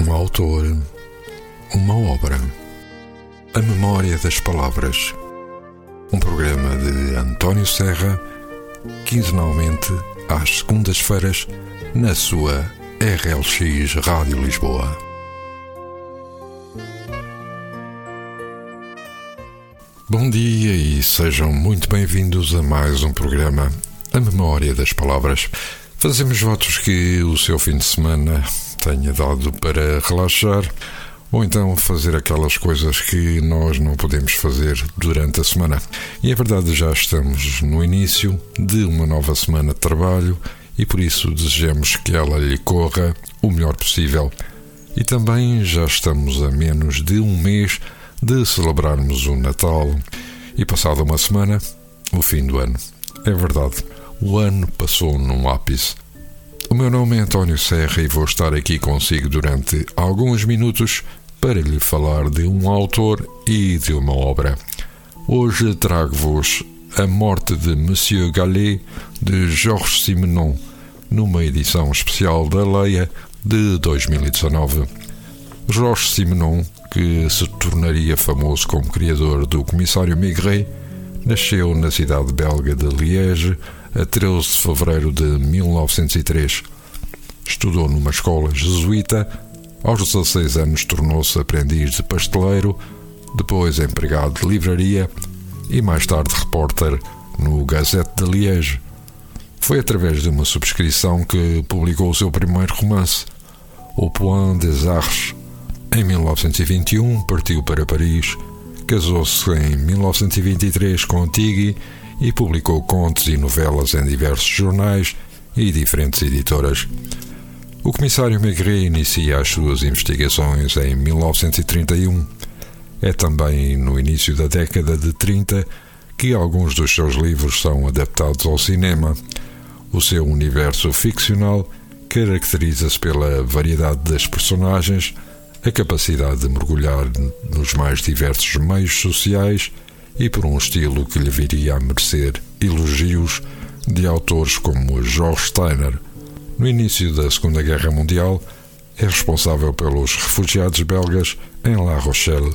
um autor, uma obra. A Memória das Palavras. Um programa de António Serra, quinzenalmente às segundas-feiras, na sua RLX Rádio Lisboa. Bom dia e sejam muito bem-vindos a mais um programa A Memória das Palavras. Fazemos votos que o seu fim de semana tenha dado para relaxar ou então fazer aquelas coisas que nós não podemos fazer durante a semana. E é verdade, já estamos no início de uma nova semana de trabalho e por isso desejamos que ela lhe corra o melhor possível. E também já estamos a menos de um mês de celebrarmos o Natal e passada uma semana, o fim do ano. É verdade, o ano passou num ápice. O meu nome é António Serra e vou estar aqui consigo durante alguns minutos para lhe falar de um autor e de uma obra. Hoje trago-vos A Morte de Monsieur Gallet, de Georges Simenon, numa edição especial da Leia de 2019. Georges Simenon, que se tornaria famoso como criador do Comissário Maigret, nasceu na cidade belga de Liège a 13 de fevereiro de 1903. Estudou numa escola jesuíta. Aos 16 anos tornou-se aprendiz de pasteleiro, depois empregado de livraria e mais tarde repórter no Gazette de Liège. Foi através de uma subscrição que publicou o seu primeiro romance, O Point des Arches. Em 1921 partiu para Paris, casou-se em 1923 com Tiggy e publicou contos e novelas em diversos jornais e diferentes editoras. O comissário Maigret inicia as suas investigações em 1931. É também no início da década de 30 que alguns dos seus livros são adaptados ao cinema. O seu universo ficcional caracteriza-se pela variedade das personagens, a capacidade de mergulhar nos mais diversos meios sociais e por um estilo que lhe viria a merecer elogios de autores como George Steiner. No início da Segunda Guerra Mundial, é responsável pelos refugiados belgas em La Rochelle.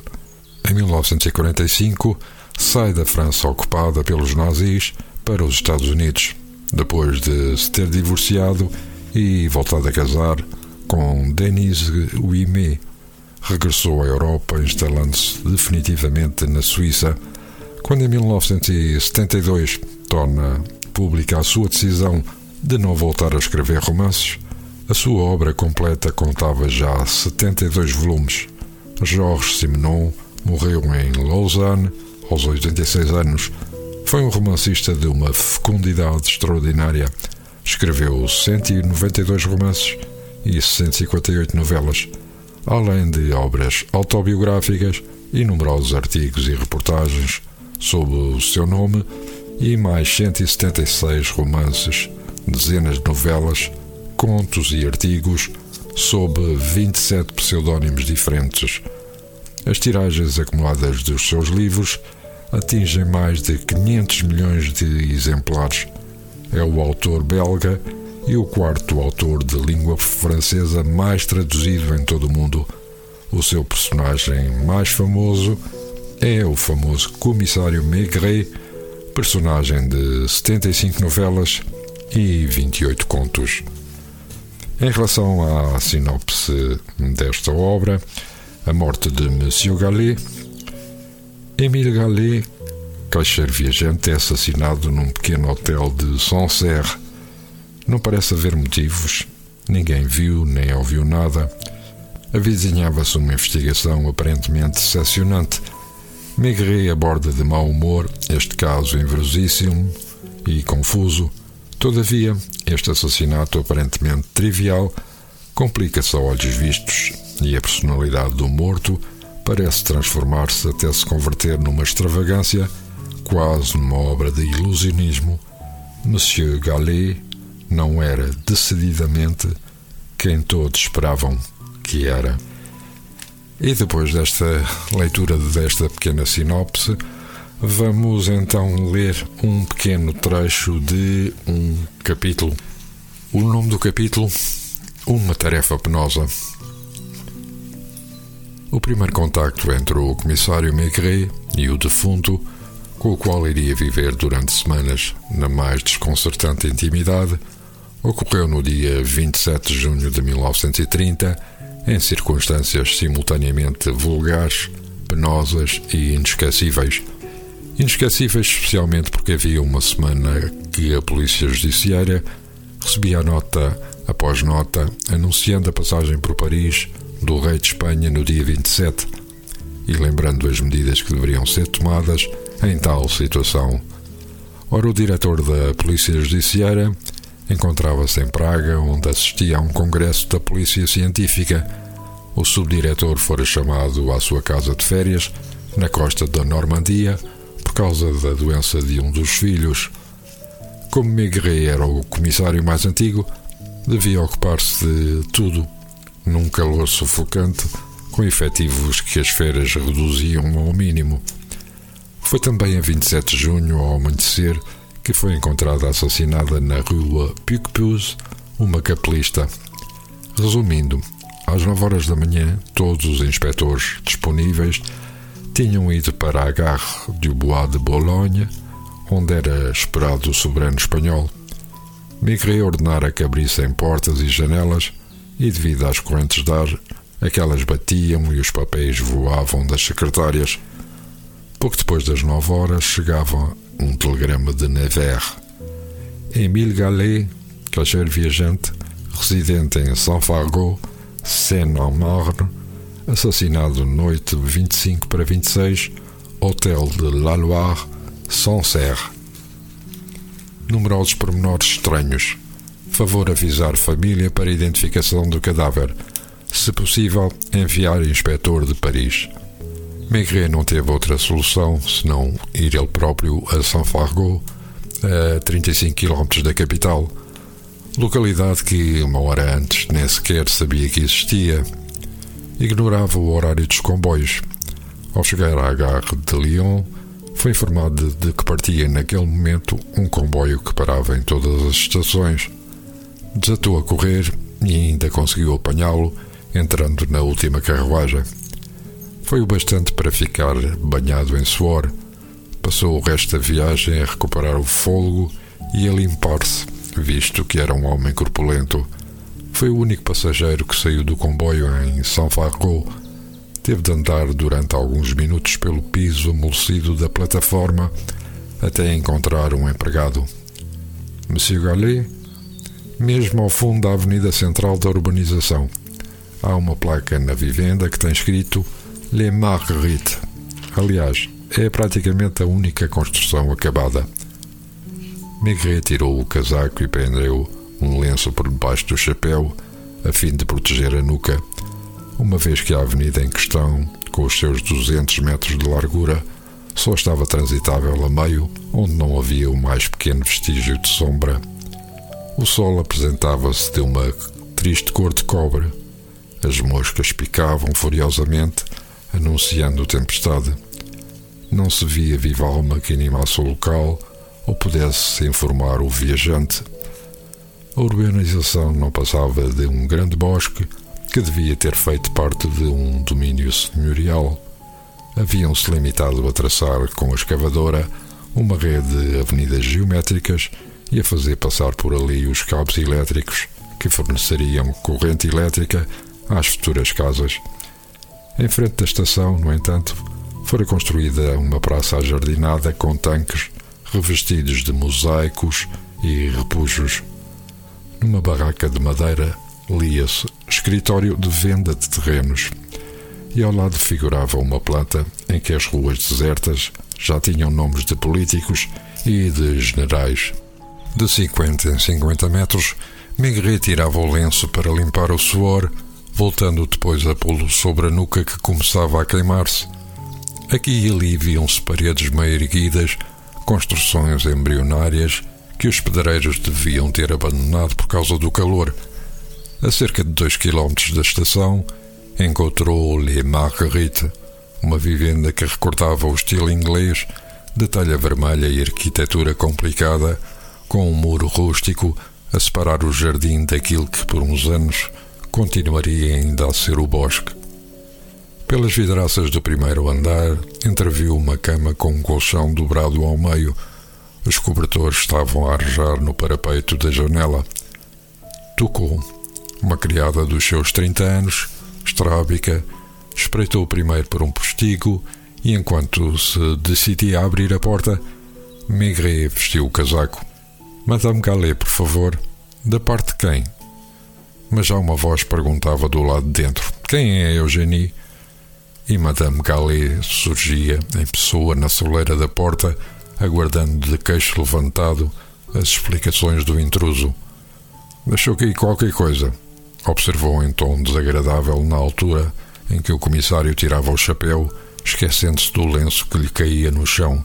Em 1945, sai da França ocupada pelos nazis para os Estados Unidos, depois de se ter divorciado e voltado a casar com Denise Ouimet. Regressou à Europa, instalando-se definitivamente na Suíça quando em 1972 torna pública a sua decisão de não voltar a escrever romances, a sua obra completa contava já 72 volumes. Georges Simenon morreu em Lausanne aos 86 anos. Foi um romancista de uma fecundidade extraordinária. Escreveu 192 romances e 158 novelas, além de obras autobiográficas e numerosos artigos e reportagens sob o seu nome e mais 176 romances, dezenas de novelas, contos e artigos sob 27 pseudónimos diferentes. As tiragens acumuladas dos seus livros atingem mais de 500 milhões de exemplares. É o autor belga e o quarto autor de língua francesa mais traduzido em todo o mundo. O seu personagem mais famoso é o famoso Comissário Maigret, personagem de 75 novelas e 28 contos. Em relação à sinopse desta obra, A Morte de Monsieur Gallet, Émile Gallet, caixeiro viajante, é assassinado num pequeno hotel de Sancerre. Não parece haver motivos, ninguém viu nem ouviu nada. Avizinhava-se uma investigação aparentemente decepcionante Maigret aborda de mau humor este caso inverosímil e confuso. Todavia, este assassinato aparentemente trivial complica-se a olhos vistos e a personalidade do morto parece transformar-se até se converter numa extravagância, quase numa obra de ilusionismo. Monsieur Gallet não era decididamente quem todos esperavam que era. E depois desta leitura desta pequena sinopse, vamos então ler um pequeno trecho de um capítulo. O nome do capítulo: Uma Tarefa Penosa. o primeiro contacto entre o comissário Maigret e o defunto, com o qual iria viver durante semanas na mais desconcertante intimidade, ocorreu no dia 27 de junho de 1930, em circunstâncias simultaneamente vulgares, penosas e inesquecíveis. Inesquecíveis especialmente porque havia uma semana que a Polícia Judiciária recebia nota após nota anunciando a passagem por Paris do rei de Espanha no dia 27 e lembrando as medidas que deveriam ser tomadas em tal situação. Ora, o diretor da Polícia Judiciária encontrava-se em Praga, onde assistia a um congresso da Polícia Científica. O subdiretor fora chamado à sua casa de férias, na costa da Normandia, por causa da doença de um dos filhos. Como Maigret era o comissário mais antigo, devia ocupar-se de tudo, num calor sufocante, com efetivos que as feiras reduziam ao mínimo. Foi também a 27 de junho, ao amanhecer, que foi encontrada assassinada na rua Picpus uma capelista. Resumindo, às 9 horas da manhã, todos os inspectores disponíveis tinham ido para a Gare du Bois de Boulogne, onde era esperado o soberano espanhol. Migré ordenara que abrissem portas e janelas e, devido às correntes de ar, aquelas batiam e os papéis voavam das secretárias. Pouco depois das nove horas chegava um telegrama de Nevers. Émile Gallet, caixeiro viajante, residente em Saint Fargeau, Seine-en-Marne, assassinado noite 25 para 26, Hotel de La Loire, Sancerre numerosos pormenores estranhos. Favor avisar família para identificação do cadáver. Se possível, enviar inspetor de Paris. Maigret não teve outra solução senão ir ele próprio a Saint Fargeau, a 35 km da capital, localidade que uma hora antes nem sequer sabia que existia. Ignorava o horário dos comboios. Ao chegar à gare de Lyon, foi informado de que partia naquele momento um comboio que parava em todas as estações. Desatou a correr e ainda conseguiu apanhá-lo, entrando na última carruagem. Foi o bastante para ficar banhado em suor. Passou o resto da viagem a recuperar o fôlego e a limpar-se, visto que era um homem corpulento. Foi o único passageiro que saiu do comboio em São Fargo Teve de andar durante alguns minutos pelo piso amolecido da plataforma até encontrar um empregado. Monsieur Gallet, mesmo ao fundo da avenida central da urbanização, há uma placa na vivenda que tem escrito Les Marguerites. Aliás, é praticamente a única construção acabada. Maigret tirou o casaco e prendeu um lenço por debaixo do chapéu, a fim de proteger a nuca uma vez que a avenida em questão, com os seus 200 metros de largura, só estava transitável a meio, onde não havia o mais pequeno vestígio de sombra. O sol apresentava-se de uma triste cor de cobre. As moscas picavam furiosamente, anunciando tempestade. Não se via viva alma que animasse o local ou pudesse informar o viajante. A urbanização não passava de um grande bosque que devia ter feito parte de um domínio senhorial. Haviam-se limitado a traçar com a escavadora uma rede de avenidas geométricas e a fazer passar por ali os cabos elétricos que forneceriam corrente elétrica às futuras casas. Em frente da estação, no entanto, fora construída uma praça ajardinada com tanques revestidos de mosaicos e repujos. Numa barraca de madeira lia-se escritório de venda de terrenos, e ao lado figurava uma planta em que as ruas desertas já tinham nomes de políticos e de generais. De 50 em 50 metros, Migret tirava o lenço para limpar o suor, voltando depois a pô-lo sobre a nuca que começava a queimar-se. Aqui e ali viam-se paredes meio erguidas, construções embrionárias que os pedreiros deviam ter abandonado por causa do calor a cerca de dois quilómetros da estação, encontrou Les Marguerites, uma vivenda que recordava o estilo inglês, de talha vermelha e arquitetura complicada, com um muro rústico a separar o jardim daquilo que por uns anos continuaria ainda a ser o bosque. Pelas vidraças do primeiro andar, entreviu uma cama com um colchão dobrado ao meio. Os cobertores estavam a arejar no parapeito da janela. Tocou. Uma criada dos seus 30 anos, estrábica, espreitou primeiro por um postigo e, enquanto se decidia a abrir a porta, Maigret vestiu o casaco. Madame Gallet, por favor. Da parte de quem? Mas já uma voz perguntava do lado de dentro: Quem é Eugénie? e Madame Gallet surgia em pessoa na soleira da porta, aguardando de queixo levantado as explicações do intruso. Deixou cair qualquer coisa, observou em tom desagradável na altura em que o comissário tirava o chapéu, esquecendo-se do lenço que lhe caía no chão.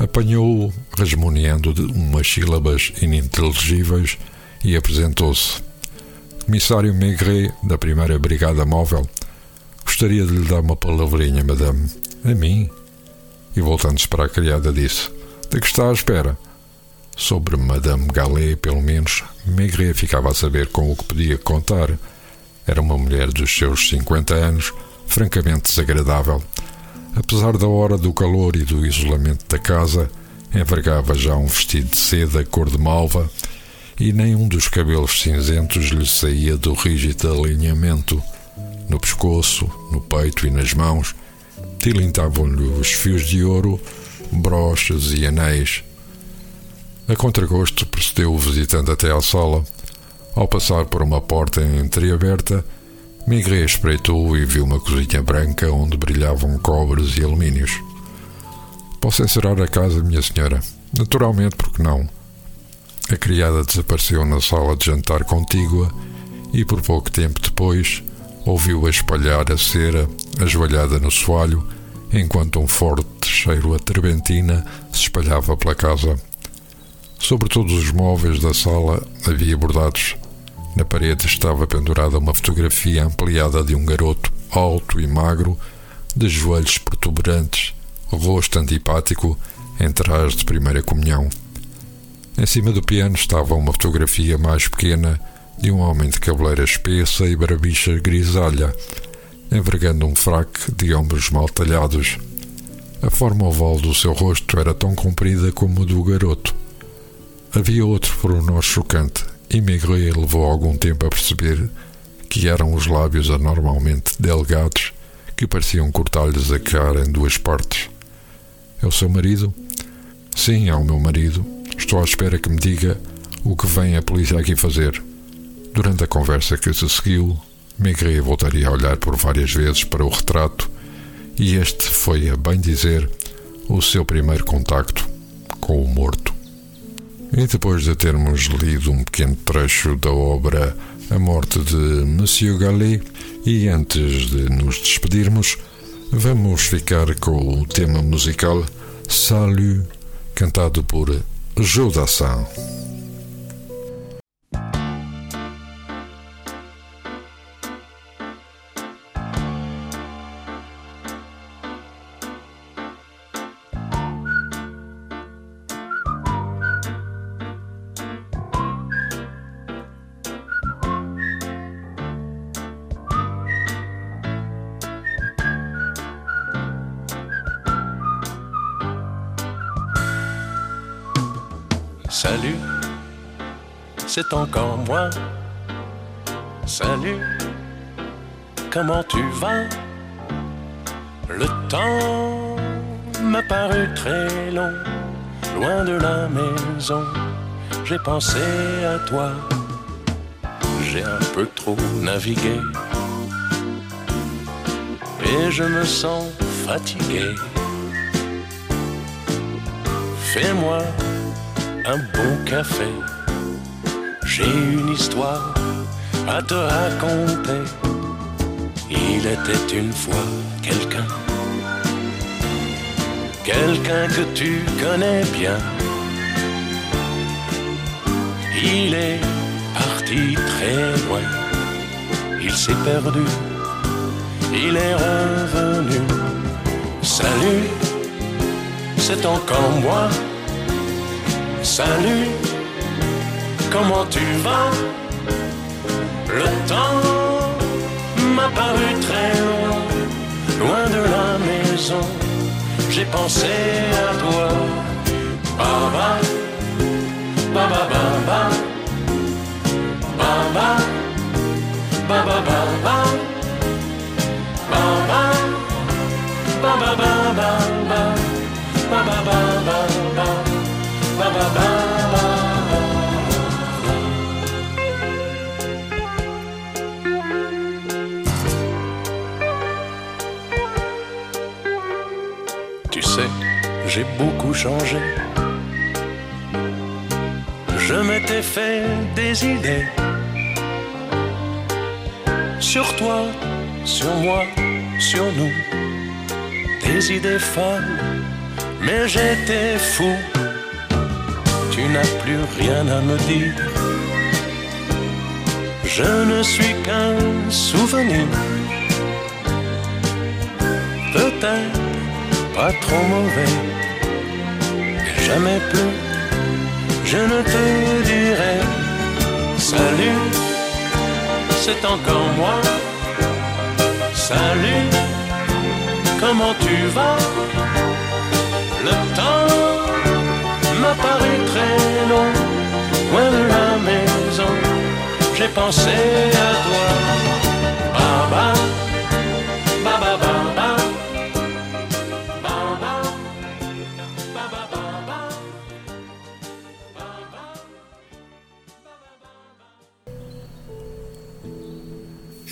Apanhou-o, resmoneando de umas sílabas ininteligíveis, e apresentou-se. Comissário Maigret, da primeira Brigada Móvel, Gostaria de lhe dar uma palavrinha, madame. A mim? E voltando-se para a criada, disse: De que está à espera? Sobre Madame Gallet, pelo menos, Maigret ficava a saber com o que podia contar. Era uma mulher dos seus 50 anos, francamente desagradável. Apesar da hora do calor e do isolamento da casa, envergava já um vestido de seda cor de malva e nenhum dos cabelos cinzentos lhe saía do rígido alinhamento no pescoço, no peito e nas mãos, tilintavam-lhe os fios de ouro, broches e anéis. A contragosto precedeu o visitante até à sala. Ao passar por uma porta entreaberta, Migré espreitou e viu uma cozinha branca onde brilhavam cobres e alumínios. Posso encerrar a casa, minha senhora? Naturalmente, porque não? A criada desapareceu na sala de jantar contígua e, por pouco tempo depois, ouviu-a espalhar a cera ajoelhada no soalho, enquanto um forte cheiro a terbentina se espalhava pela casa. Sobre todos os móveis da sala havia bordados. Na parede estava pendurada uma fotografia ampliada de um garoto alto e magro, de joelhos protuberantes, rosto antipático, em traje de primeira comunhão. Em cima do piano estava uma fotografia mais pequena de um homem de cabeleira espessa e barbicha grisalha, envergando um fraque de ombros mal talhados. A forma oval do seu rosto era tão comprida como o do garoto. Havia outro pormenor chocante, e Maigret levou algum tempo a perceber que eram os lábios anormalmente delgados que pareciam cortar-lhes a cara em duas partes. É o seu marido? Sim, é o meu marido. Estou à espera que me diga o que vem a polícia aqui fazer. Durante a conversa que se seguiu, Maigret voltaria a olhar por várias vezes para o retrato e este foi, a bem dizer, o seu primeiro contacto com o morto. E depois de termos lido um pequeno trecho da obra A Morte de Monsieur Gallet, e antes de nos despedirmos, vamos ficar com o tema musical Salut, cantado por Jodassin. Salut, c'est encore moi. Salut, comment tu vas? Le temps m'a paru très long, loin de la maison. J'ai pensé à toi, j'ai un peu trop navigué et je me sens fatigué. Fais-moi un bon café. J'ai une histoire à te raconter. Il était une fois quelqu'un, quelqu'un que tu connais bien. Il est parti très loin, il s'est perdu, il est revenu. Salut, c'est encore moi Salut, comment tu vas? Le temps m'a paru très long, pensé à toi. Baba, baba, baba, baba, baba, baba, baba, baba, baba, j'ai beaucoup changé. Je m'étais fait des idées sur toi, sur moi, sur nous. Des idées folles, mais j'étais fou. Tu n'as plus rien à me dire. Je ne suis qu'un souvenir. Peut-être pas trop mauvais. Jamais plus, je ne te dirai salut, c'est encore moi. Salut, comment tu vas? Le temps m'a paru très long, loin de la maison. J'ai pensé à toi.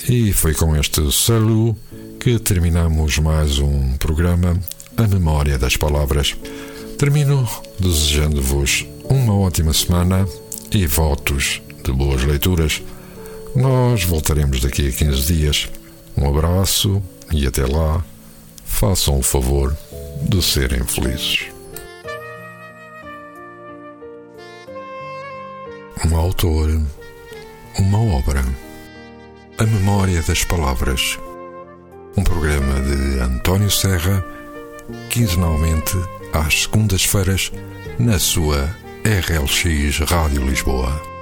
E foi com este salu que terminamos mais um programa A Memória das Palavras. Termino desejando-vos uma ótima semana e votos de boas leituras. Nós voltaremos daqui a 15 dias. Um abraço e até lá, façam o favor de serem felizes. Um autor, uma obra. A Memória das Palavras. Um programa de António Serra, quinzenalmente às segundas-feiras, na sua RLX Rádio Lisboa.